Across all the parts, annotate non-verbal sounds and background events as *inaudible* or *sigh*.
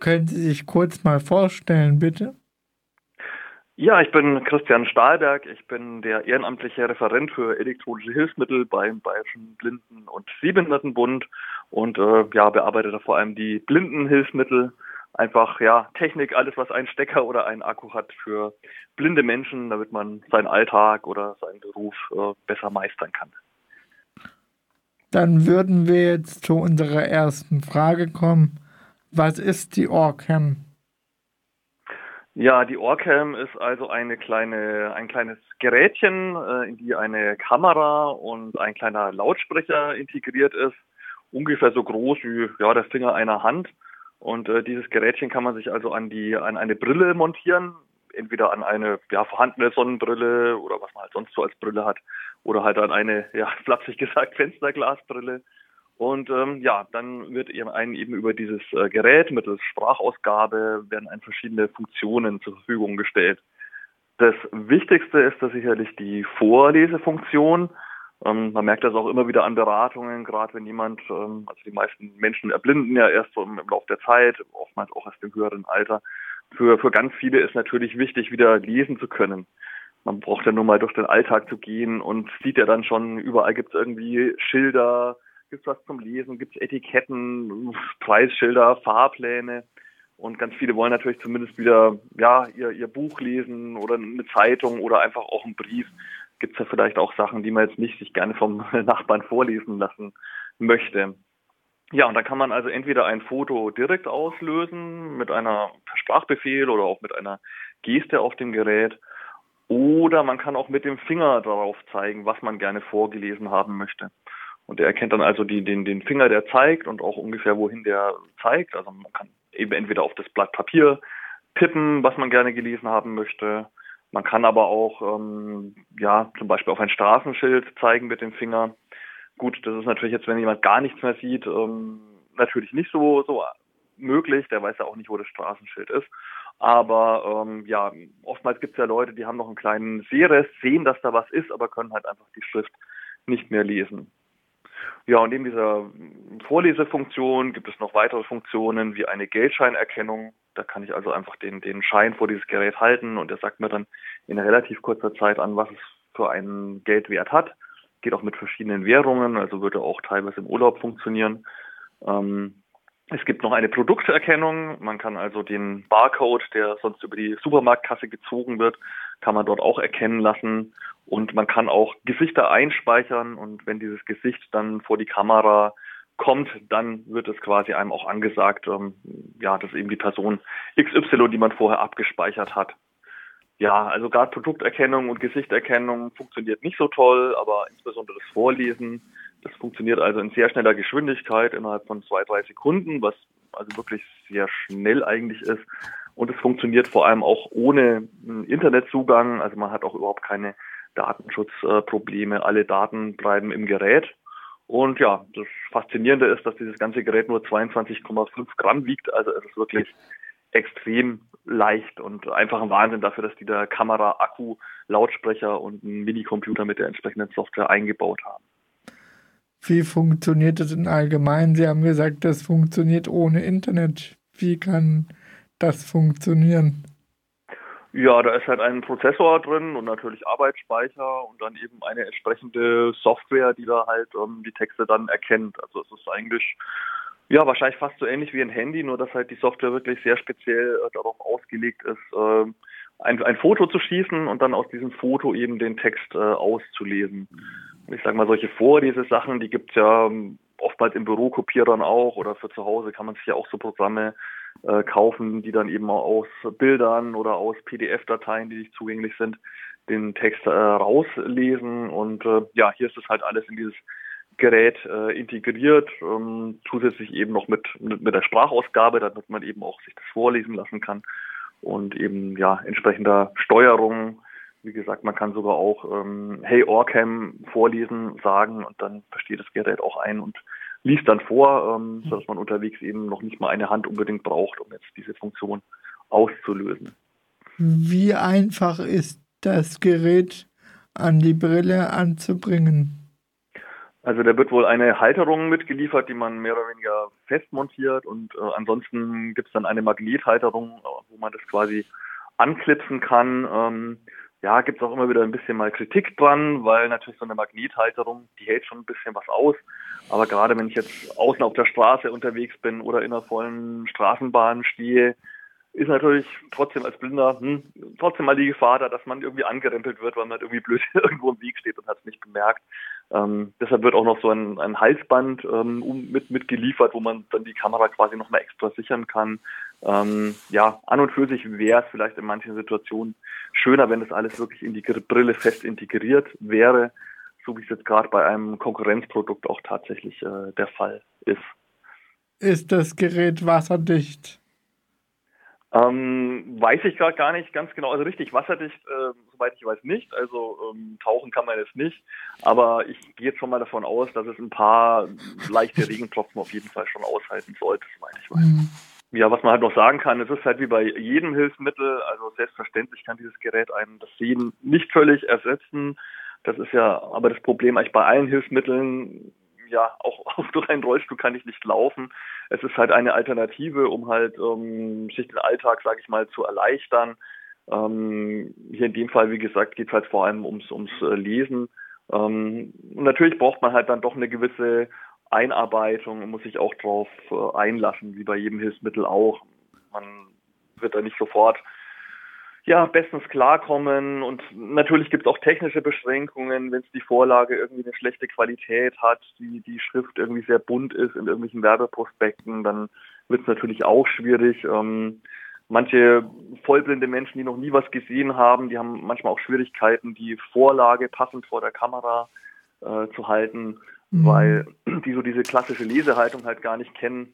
Können Sie sich kurz mal vorstellen, bitte? Ja, ich bin Christian Stahlberg. Ich bin der ehrenamtliche Referent für elektronische Hilfsmittel beim Bayerischen Blinden- und Sehbehindertenbund und äh, ja, bearbeite da vor allem die Blindenhilfsmittel. Einfach ja, Technik, alles was einen Stecker oder einen Akku hat für blinde Menschen, damit man seinen Alltag oder seinen Beruf äh, besser meistern kann. Dann würden wir jetzt zu unserer ersten Frage kommen. Was ist die Orcam? Ja, die Orcam ist also eine kleine, ein kleines Gerätchen, äh, in die eine Kamera und ein kleiner Lautsprecher integriert ist, ungefähr so groß wie ja, der Finger einer Hand. Und äh, dieses Gerätchen kann man sich also an die an eine Brille montieren, entweder an eine ja, vorhandene Sonnenbrille oder was man halt sonst so als Brille hat, oder halt an eine, ja, *laughs* flapsig gesagt, Fensterglasbrille. Und ähm, ja, dann wird eben einen eben über dieses äh, Gerät mittels Sprachausgabe werden ein verschiedene Funktionen zur Verfügung gestellt. Das Wichtigste ist da sicherlich die Vorlesefunktion. Ähm, man merkt das auch immer wieder an Beratungen, gerade wenn jemand, ähm, also die meisten Menschen erblinden ja erst so im, im Laufe der Zeit, oftmals auch erst im höheren Alter. Für, für ganz viele ist natürlich wichtig, wieder lesen zu können. Man braucht ja nur mal durch den Alltag zu gehen und sieht ja dann schon, überall gibt es irgendwie Schilder, gibt es was zum Lesen, gibt es Etiketten, Preisschilder, Fahrpläne. Und ganz viele wollen natürlich zumindest wieder ja, ihr, ihr Buch lesen oder eine Zeitung oder einfach auch einen Brief. Gibt es ja vielleicht auch Sachen, die man jetzt nicht sich gerne vom *laughs* Nachbarn vorlesen lassen möchte. Ja, und da kann man also entweder ein Foto direkt auslösen mit einer Sprachbefehl oder auch mit einer Geste auf dem Gerät. Oder man kann auch mit dem Finger darauf zeigen, was man gerne vorgelesen haben möchte. Und er erkennt dann also die, den, den Finger, der zeigt und auch ungefähr, wohin der zeigt. Also man kann eben entweder auf das Blatt Papier tippen, was man gerne gelesen haben möchte. Man kann aber auch, ähm, ja, zum Beispiel auf ein Straßenschild zeigen mit dem Finger. Gut, das ist natürlich jetzt, wenn jemand gar nichts mehr sieht, ähm, natürlich nicht so, so möglich. Der weiß ja auch nicht, wo das Straßenschild ist. Aber ähm, ja, oftmals gibt es ja Leute, die haben noch einen kleinen Sehrest, sehen, dass da was ist, aber können halt einfach die Schrift nicht mehr lesen. Ja, und neben dieser Vorlesefunktion gibt es noch weitere Funktionen wie eine Geldscheinerkennung. Da kann ich also einfach den, den Schein vor dieses Gerät halten und der sagt mir dann in relativ kurzer Zeit an, was es für einen Geldwert hat. Geht auch mit verschiedenen Währungen, also würde auch teilweise im Urlaub funktionieren. Ähm, es gibt noch eine Produkterkennung. Man kann also den Barcode, der sonst über die Supermarktkasse gezogen wird, kann man dort auch erkennen lassen. Und man kann auch Gesichter einspeichern und wenn dieses Gesicht dann vor die Kamera kommt, dann wird es quasi einem auch angesagt, ähm, ja, dass eben die Person XY, die man vorher abgespeichert hat. Ja, also gerade Produkterkennung und Gesichterkennung funktioniert nicht so toll, aber insbesondere das Vorlesen, das funktioniert also in sehr schneller Geschwindigkeit innerhalb von zwei, drei Sekunden, was also wirklich sehr schnell eigentlich ist. Und es funktioniert vor allem auch ohne Internetzugang, also man hat auch überhaupt keine Datenschutzprobleme. Alle Daten bleiben im Gerät. Und ja, das Faszinierende ist, dass dieses ganze Gerät nur 22,5 Gramm wiegt. Also es ist wirklich extrem leicht und einfach ein Wahnsinn dafür, dass die da Kamera, Akku, Lautsprecher und einen Minicomputer mit der entsprechenden Software eingebaut haben. Wie funktioniert das in allgemein? Sie haben gesagt, das funktioniert ohne Internet. Wie kann das funktionieren? Ja, da ist halt ein Prozessor drin und natürlich Arbeitsspeicher und dann eben eine entsprechende Software, die da halt ähm, die Texte dann erkennt. Also es ist eigentlich ja wahrscheinlich fast so ähnlich wie ein Handy, nur dass halt die Software wirklich sehr speziell äh, darauf ausgelegt ist, äh, ein, ein Foto zu schießen und dann aus diesem Foto eben den Text äh, auszulesen. Und ich sage mal, solche Vorlesesachen, die gibt's ja ähm, oftmals im Bürokopierern auch oder für zu Hause kann man sich ja auch so Programme äh, kaufen, die dann eben aus Bildern oder aus PDF-Dateien, die nicht zugänglich sind, den Text äh, rauslesen. Und äh, ja, hier ist es halt alles in dieses Gerät äh, integriert, ähm, zusätzlich eben noch mit, mit, mit der Sprachausgabe, damit man eben auch sich das vorlesen lassen kann und eben ja entsprechender Steuerung. Wie gesagt, man kann sogar auch ähm, Hey Orcam vorlesen, sagen und dann versteht das Gerät auch ein und liest dann vor, ähm, sodass man unterwegs eben noch nicht mal eine Hand unbedingt braucht, um jetzt diese Funktion auszulösen. Wie einfach ist das Gerät an die Brille anzubringen? Also da wird wohl eine Halterung mitgeliefert, die man mehr oder weniger fest montiert und äh, ansonsten gibt es dann eine Magnethalterung, wo man das quasi anklipsen kann. Ähm, ja, gibt es auch immer wieder ein bisschen mal Kritik dran, weil natürlich so eine Magnethalterung, die hält schon ein bisschen was aus. Aber gerade wenn ich jetzt außen auf der Straße unterwegs bin oder in einer vollen Straßenbahn stehe, ist natürlich trotzdem als Blinder hm, trotzdem mal die Gefahr da, dass man irgendwie angerempelt wird, weil man irgendwie blöd *laughs* irgendwo im Weg steht und hat es nicht bemerkt. Ähm, deshalb wird auch noch so ein, ein Halsband ähm, mit, mitgeliefert, wo man dann die Kamera quasi nochmal extra sichern kann. Ähm, ja, an und für sich wäre es vielleicht in manchen Situationen schöner, wenn das alles wirklich in die Brille fest integriert wäre, so wie es jetzt gerade bei einem Konkurrenzprodukt auch tatsächlich äh, der Fall ist. Ist das Gerät wasserdicht? Ähm, weiß ich gerade gar nicht ganz genau. Also richtig wasserdicht, äh, soweit ich weiß, nicht. Also ähm, tauchen kann man jetzt nicht. Aber ich gehe jetzt schon mal davon aus, dass es ein paar leichte Regentropfen auf jeden Fall schon aushalten sollte, soweit ich weiß. Mhm. Ja, was man halt noch sagen kann, es ist halt wie bei jedem Hilfsmittel, also selbstverständlich kann dieses Gerät einem das Sehen nicht völlig ersetzen. Das ist ja aber das Problem eigentlich bei allen Hilfsmitteln, ja, auch, *laughs* auch durch einen Rollstuhl kann ich nicht laufen. Es ist halt eine Alternative, um halt ähm, sich den Alltag, sage ich mal, zu erleichtern. Ähm, hier in dem Fall, wie gesagt, geht es halt vor allem ums, ums äh, Lesen. Ähm, und natürlich braucht man halt dann doch eine gewisse Einarbeitung und muss sich auch darauf äh, einlassen, wie bei jedem Hilfsmittel auch. Man wird da nicht sofort ja, bestens klarkommen. Und natürlich gibt es auch technische Beschränkungen, wenn es die Vorlage irgendwie eine schlechte Qualität hat, die, die Schrift irgendwie sehr bunt ist in irgendwelchen Werbeprospekten, dann wird es natürlich auch schwierig. Ähm, manche vollblinde Menschen, die noch nie was gesehen haben, die haben manchmal auch Schwierigkeiten, die Vorlage passend vor der Kamera äh, zu halten, mhm. weil die so diese klassische Lesehaltung halt gar nicht kennen.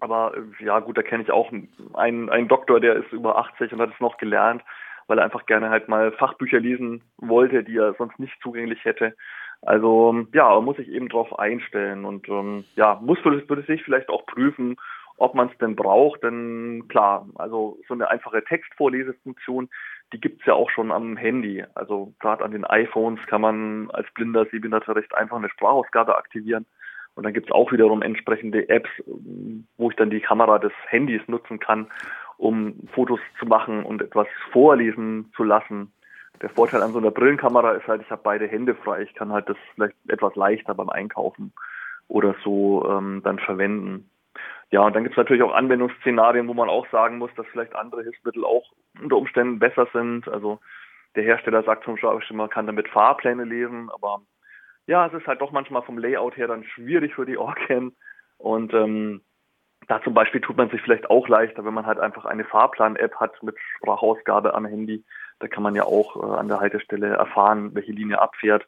Aber äh, ja, gut, da kenne ich auch einen, einen Doktor, der ist über 80 und hat es noch gelernt, weil er einfach gerne halt mal Fachbücher lesen wollte, die er sonst nicht zugänglich hätte. Also ja, muss sich eben darauf einstellen und ähm, ja, muss für sich vielleicht auch prüfen, ob man es denn braucht. Denn klar, also so eine einfache Textvorlesefunktion, die gibt's ja auch schon am Handy. Also gerade an den iPhones kann man als blinder Sehbehinderter recht einfach eine Sprachausgabe aktivieren. Und dann gibt es auch wiederum entsprechende Apps, wo ich dann die Kamera des Handys nutzen kann, um Fotos zu machen und etwas vorlesen zu lassen. Der Vorteil an so einer Brillenkamera ist halt, ich habe beide Hände frei. Ich kann halt das vielleicht etwas leichter beim Einkaufen oder so ähm, dann verwenden. Ja, und dann gibt es natürlich auch Anwendungsszenarien, wo man auch sagen muss, dass vielleicht andere Hilfsmittel auch unter Umständen besser sind. Also der Hersteller sagt zum Beispiel, man kann damit Fahrpläne lesen, aber ja, es ist halt doch manchmal vom Layout her dann schwierig für die Orcam. Und ähm, da zum Beispiel tut man sich vielleicht auch leichter, wenn man halt einfach eine Fahrplan-App hat mit Sprachausgabe am Handy. Da kann man ja auch äh, an der Haltestelle erfahren, welche Linie abfährt.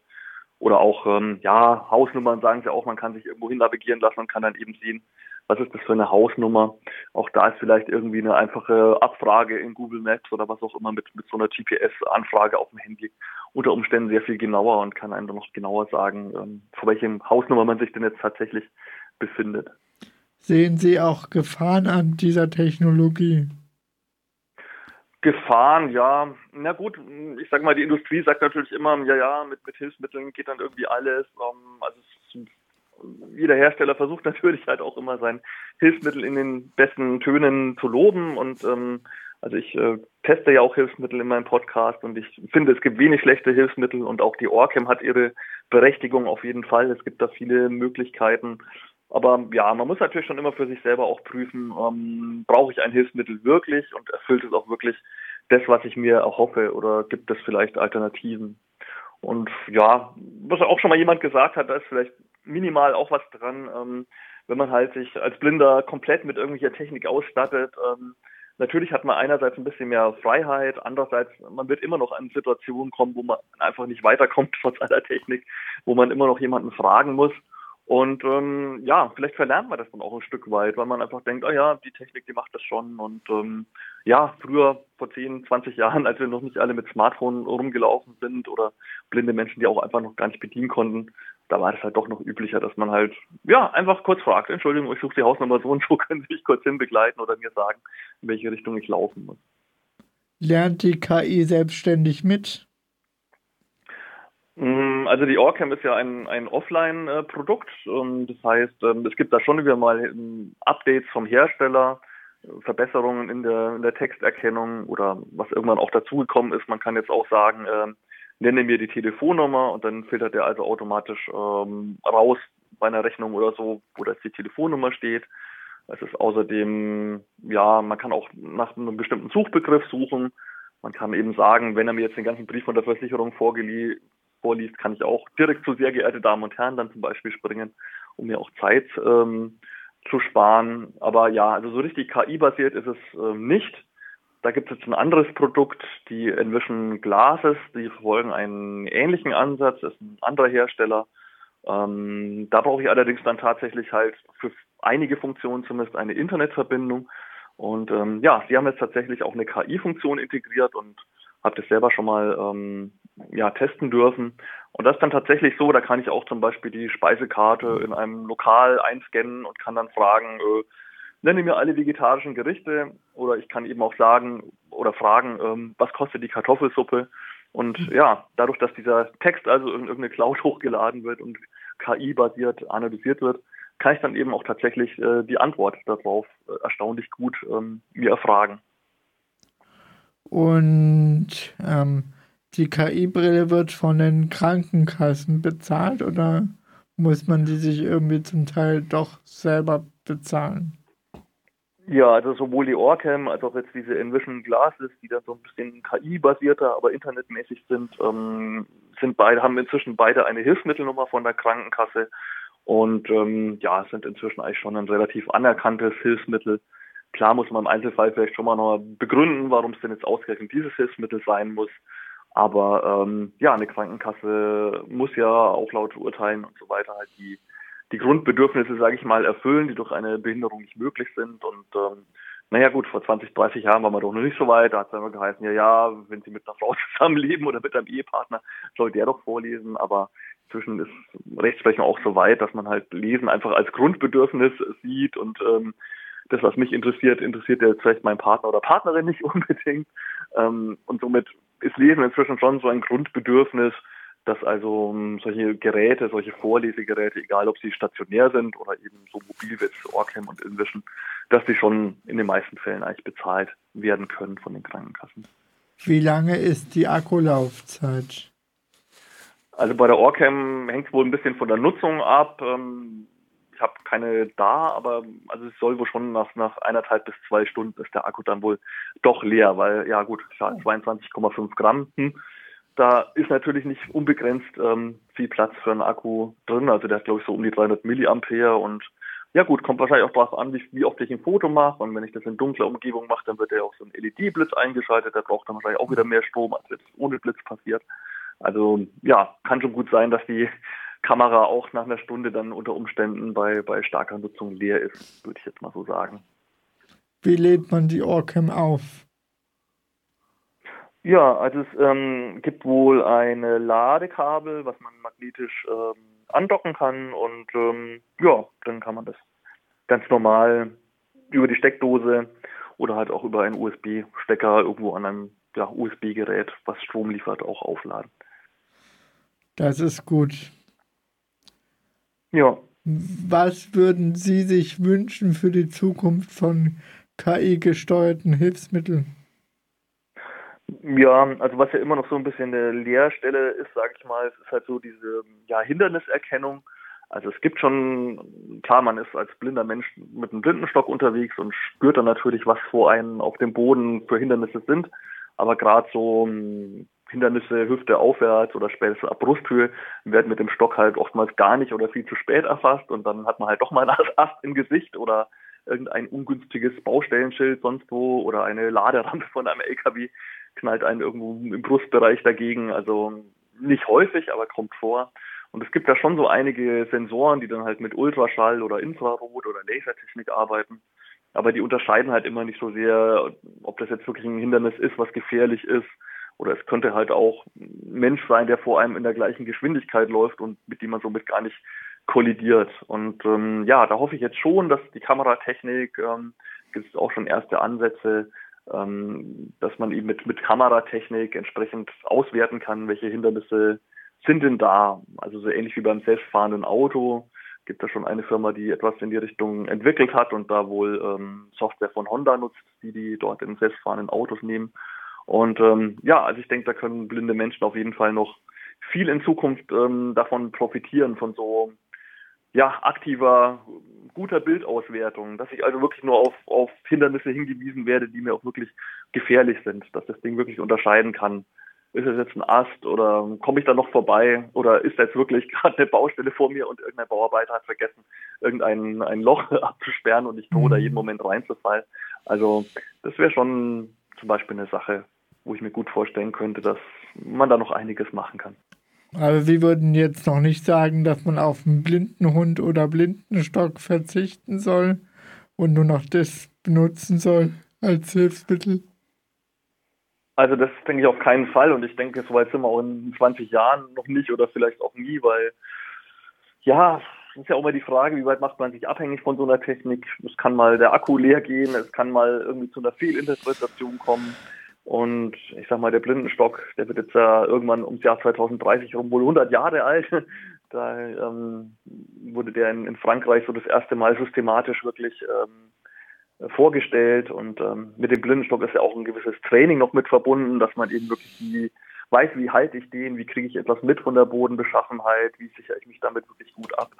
Oder auch, ähm, ja, Hausnummern sagen sie auch, man kann sich irgendwo hin navigieren lassen und kann dann eben sehen, was ist das für eine Hausnummer. Auch da ist vielleicht irgendwie eine einfache Abfrage in Google Maps oder was auch immer mit, mit so einer GPS-Anfrage auf dem Handy unter Umständen sehr viel genauer und kann einem dann noch genauer sagen, ähm, vor welchem Hausnummer man sich denn jetzt tatsächlich befindet. Sehen Sie auch Gefahren an dieser Technologie? Gefahren, ja. Na gut, ich sage mal, die Industrie sagt natürlich immer, ja, ja, mit, mit Hilfsmitteln geht dann irgendwie alles. Um, also es, jeder Hersteller versucht natürlich halt auch immer sein Hilfsmittel in den besten Tönen zu loben und ähm, also ich äh, teste ja auch Hilfsmittel in meinem Podcast und ich finde, es gibt wenig schlechte Hilfsmittel und auch die Orcam hat ihre Berechtigung auf jeden Fall. Es gibt da viele Möglichkeiten. Aber ja, man muss natürlich schon immer für sich selber auch prüfen, ähm, brauche ich ein Hilfsmittel wirklich und erfüllt es auch wirklich das, was ich mir erhoffe oder gibt es vielleicht Alternativen? Und ja, was auch schon mal jemand gesagt hat, da ist vielleicht minimal auch was dran, ähm, wenn man halt sich als Blinder komplett mit irgendwelcher Technik ausstattet, ähm, Natürlich hat man einerseits ein bisschen mehr Freiheit, andererseits man wird immer noch an Situationen kommen, wo man einfach nicht weiterkommt *laughs* trotz aller Technik, wo man immer noch jemanden fragen muss. Und ähm, ja, vielleicht verlernt man das dann auch ein Stück weit, weil man einfach denkt, oh ja, die Technik, die macht das schon. Und ähm, ja, früher, vor 10, 20 Jahren, *laughs* als wir noch nicht alle mit Smartphone rumgelaufen sind oder blinde Menschen, die auch einfach noch gar nicht bedienen konnten, da war es halt doch noch üblicher, dass man halt, ja, einfach kurz fragt, Entschuldigung, ich suche die Hausnummer so und so, *laughs* können Sie mich kurz hinbegleiten oder mir sagen, in welche Richtung ich laufen muss. Lernt die KI selbstständig mit? Mm, also die Orcam ist ja ein, ein Offline-Produkt. Das heißt, ähm, es gibt da schon wieder mal ähm, Updates vom Hersteller, Verbesserungen in der, in der Texterkennung oder was irgendwann auch dazugekommen ist. Man kann jetzt auch sagen, äh, nenne mir die Telefonnummer und dann filtert er also automatisch ähm, raus bei einer Rechnung oder so, wo das die Telefonnummer steht. Es ist außerdem, ja, man kann auch nach einem bestimmten Suchbegriff suchen. Man kann eben sagen, wenn er mir jetzt den ganzen Brief von der Versicherung vorliest, kann ich auch direkt zu sehr geehrte Damen und Herren dann zum Beispiel springen, um mir auch Zeit ähm, zu sparen. Aber ja, also so richtig KI-basiert ist es ähm, nicht. Da gibt es jetzt ein anderes Produkt, die Envision Glasses, die verfolgen einen ähnlichen Ansatz, das ist ein anderer Hersteller. Ähm, da brauche ich allerdings dann tatsächlich halt für einige Funktionen zumindest eine Internetverbindung. Und ähm, ja, sie haben jetzt tatsächlich auch eine KI-Funktion integriert und habe das selber schon mal ähm, ja, testen dürfen. Und das ist dann tatsächlich so, da kann ich auch zum Beispiel die Speisekarte in einem Lokal einscannen und kann dann fragen, äh, nenne mir alle vegetarischen Gerichte oder ich kann eben auch sagen oder fragen, ähm, was kostet die Kartoffelsuppe? Und mhm. ja, dadurch, dass dieser Text also in irgendeine Cloud *laughs* hochgeladen wird und KI-basiert analysiert wird, kann ich dann eben auch tatsächlich äh, die Antwort darauf äh, erstaunlich gut ähm, mir erfragen. Und ähm, die KI-Brille wird von den Krankenkassen bezahlt oder muss man die sich irgendwie zum Teil doch selber bezahlen? Ja, also sowohl die Orcam als auch jetzt diese Envision Glasses, die dann so ein bisschen KI-basierter, aber internetmäßig sind, ähm, sind beide, haben inzwischen beide eine Hilfsmittelnummer von der Krankenkasse und ähm, ja, sind inzwischen eigentlich schon ein relativ anerkanntes Hilfsmittel. Klar muss man im Einzelfall vielleicht schon mal noch begründen, warum es denn jetzt ausgerechnet dieses Hilfsmittel sein muss. Aber ähm, ja, eine Krankenkasse muss ja auch laut Urteilen und so weiter halt die, die Grundbedürfnisse, sage ich mal, erfüllen, die durch eine Behinderung nicht möglich sind. Und ähm, naja gut, vor 20, 30 Jahren waren wir doch noch nicht so weit. Da hat es immer geheißen, ja, ja, wenn Sie mit einer Frau *laughs* zusammenleben oder mit einem Ehepartner, soll der doch vorlesen. Aber inzwischen ist Rechtsprechung auch so weit, dass man halt Lesen einfach als Grundbedürfnis sieht und ähm, das, was mich interessiert, interessiert ja vielleicht meinen Partner oder Partnerin nicht *laughs* unbedingt. Ähm, und somit ist Lesen inzwischen schon so ein Grundbedürfnis, dass also um, solche Geräte, solche Vorlesegeräte, egal ob sie stationär sind oder eben so mobil wie jetzt Orcam und Invision, dass die schon in den meisten Fällen eigentlich bezahlt werden können von den Krankenkassen. Wie lange ist die Akkulaufzeit? Also bei der Orcam hängt es wohl ein bisschen von der Nutzung ab. Ähm, habe keine da, aber also es soll wohl schon nach, nach eineinhalb bis zwei Stunden ist der Akku dann wohl doch leer, weil ja gut, 22,5 Gramm. Hm, da ist natürlich nicht unbegrenzt ähm, viel Platz für einen Akku drin. Also der hat glaube ich so um die 300 Milliampere und ja gut, kommt wahrscheinlich auch darauf an, wie, wie oft ich ein Foto mache. Und wenn ich das in dunkler Umgebung mache, dann wird ja auch so ein LED-Blitz eingeschaltet. Der braucht dann wahrscheinlich auch wieder mehr Strom, als jetzt ohne Blitz passiert. Also ja, kann schon gut sein, dass die Kamera auch nach einer Stunde dann unter Umständen bei, bei starker Nutzung leer ist, würde ich jetzt mal so sagen. Wie lädt man die Orcam auf? Ja, also es ähm, gibt wohl ein Ladekabel, was man magnetisch ähm, andocken kann und ähm, ja, dann kann man das ganz normal über die Steckdose oder halt auch über einen USB-Stecker irgendwo an einem ja, USB-Gerät, was Strom liefert, auch aufladen. Das ist gut. Ja. Was würden Sie sich wünschen für die Zukunft von KI-gesteuerten Hilfsmitteln? Ja, also was ja immer noch so ein bisschen eine Leerstelle ist, sage ich mal, ist halt so diese ja, Hinderniserkennung. Also es gibt schon, klar, man ist als blinder Mensch mit einem Blindenstock unterwegs und spürt dann natürlich, was vor einem auf dem Boden für Hindernisse sind. Aber gerade so Hindernisse Hüfte aufwärts oder spätestens ab Brusthöhe werden mit dem Stock halt oftmals gar nicht oder viel zu spät erfasst und dann hat man halt doch mal einen *laughs* Ast im Gesicht oder irgendein ungünstiges Baustellenschild sonst wo oder eine Laderampe von einem LKW knallt einen irgendwo im Brustbereich dagegen. Also nicht häufig, aber kommt vor. Und es gibt da schon so einige Sensoren, die dann halt mit Ultraschall oder Infrarot oder Lasertechnik arbeiten. Aber die unterscheiden halt immer nicht so sehr, ob das jetzt wirklich ein Hindernis ist, was gefährlich ist oder es könnte halt auch ein Mensch sein, der vor einem in der gleichen Geschwindigkeit läuft und mit dem man somit gar nicht kollidiert. Und ähm, ja, da hoffe ich jetzt schon, dass die Kameratechnik, ähm, gibt es auch schon erste Ansätze, ähm, dass man eben mit, mit Kameratechnik entsprechend auswerten kann, welche Hindernisse sind denn da? Also so ähnlich wie beim selbstfahrenden Auto gibt es schon eine Firma, die etwas in die Richtung entwickelt hat und da wohl ähm, Software von Honda nutzt, die die dort in selbstfahrenden Autos nehmen. Und ähm, ja, also ich denke, da können blinde Menschen auf jeden Fall noch viel in Zukunft ähm, davon profitieren, von so ja, aktiver, guter Bildauswertung, dass ich also wirklich nur auf, auf Hindernisse hingewiesen werde, die mir auch wirklich gefährlich sind, dass das Ding wirklich unterscheiden kann. Ist es jetzt ein Ast oder komme ich da noch vorbei oder ist jetzt wirklich *laughs* gerade eine Baustelle vor mir und irgendein Bauarbeiter hat vergessen, irgendein ein Loch *laughs* abzusperren und ich drohe da jeden Moment reinzufallen. Also das wäre schon zum Beispiel eine Sache, wo ich mir gut vorstellen könnte, dass man da noch einiges machen kann. Aber wir würden jetzt noch nicht sagen, dass man auf einen blinden Hund oder blinden Stock verzichten soll und nur noch das benutzen soll als Hilfsmittel. Also das denke ich auf keinen Fall und ich denke, so weit sind wir auch in 20 Jahren noch nicht oder vielleicht auch nie, weil ja, es ist ja auch immer die Frage, wie weit macht man sich abhängig von so einer Technik. Es kann mal der Akku leer gehen, es kann mal irgendwie zu einer Fehlinterpretation kommen. Und ich sag mal, der Blindenstock, der wird jetzt ja irgendwann ums Jahr 2030 rum wohl 100 Jahre alt. *laughs* Da ähm, wurde der in, in, Frankreich so das erste Mal systematisch wirklich ähm, vorgestellt. Und ähm, mit dem Blindenstock ist ja auch ein gewisses Training noch mit verbunden, dass man eben wirklich die weiß, wie halte ich den, wie kriege ich etwas mit von der Bodenbeschaffenheit, wie sichere ich mich damit wirklich gut ab.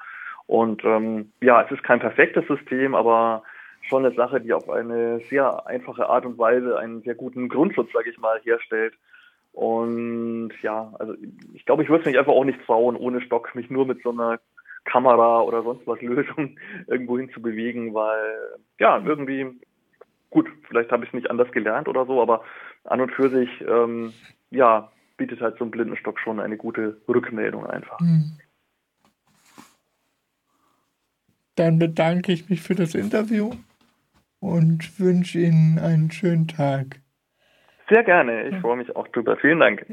Und ähm, ja, es ist kein perfektes System, aber schon eine Sache, die auf eine sehr einfache Art und Weise einen sehr guten Grundschutz, sage ich mal, herstellt. Und ja, also ich glaube, ich würde es mich einfach auch nicht trauen, ohne Stock mich nur mit so einer Kamera oder sonst was Lösung *laughs* irgendwo hin zu bewegen, weil ja, irgendwie, gut, vielleicht habe ich es nicht anders gelernt oder so, aber an und für sich, ähm, ja, bietet halt so ein Blindenstock schon eine gute Rückmeldung einfach. Mhm. Dann bedanke ich mich für das Interview und wünsche Ihnen einen schönen Tag. Sehr gerne. Ich freue mich auch drüber. Vielen Dank.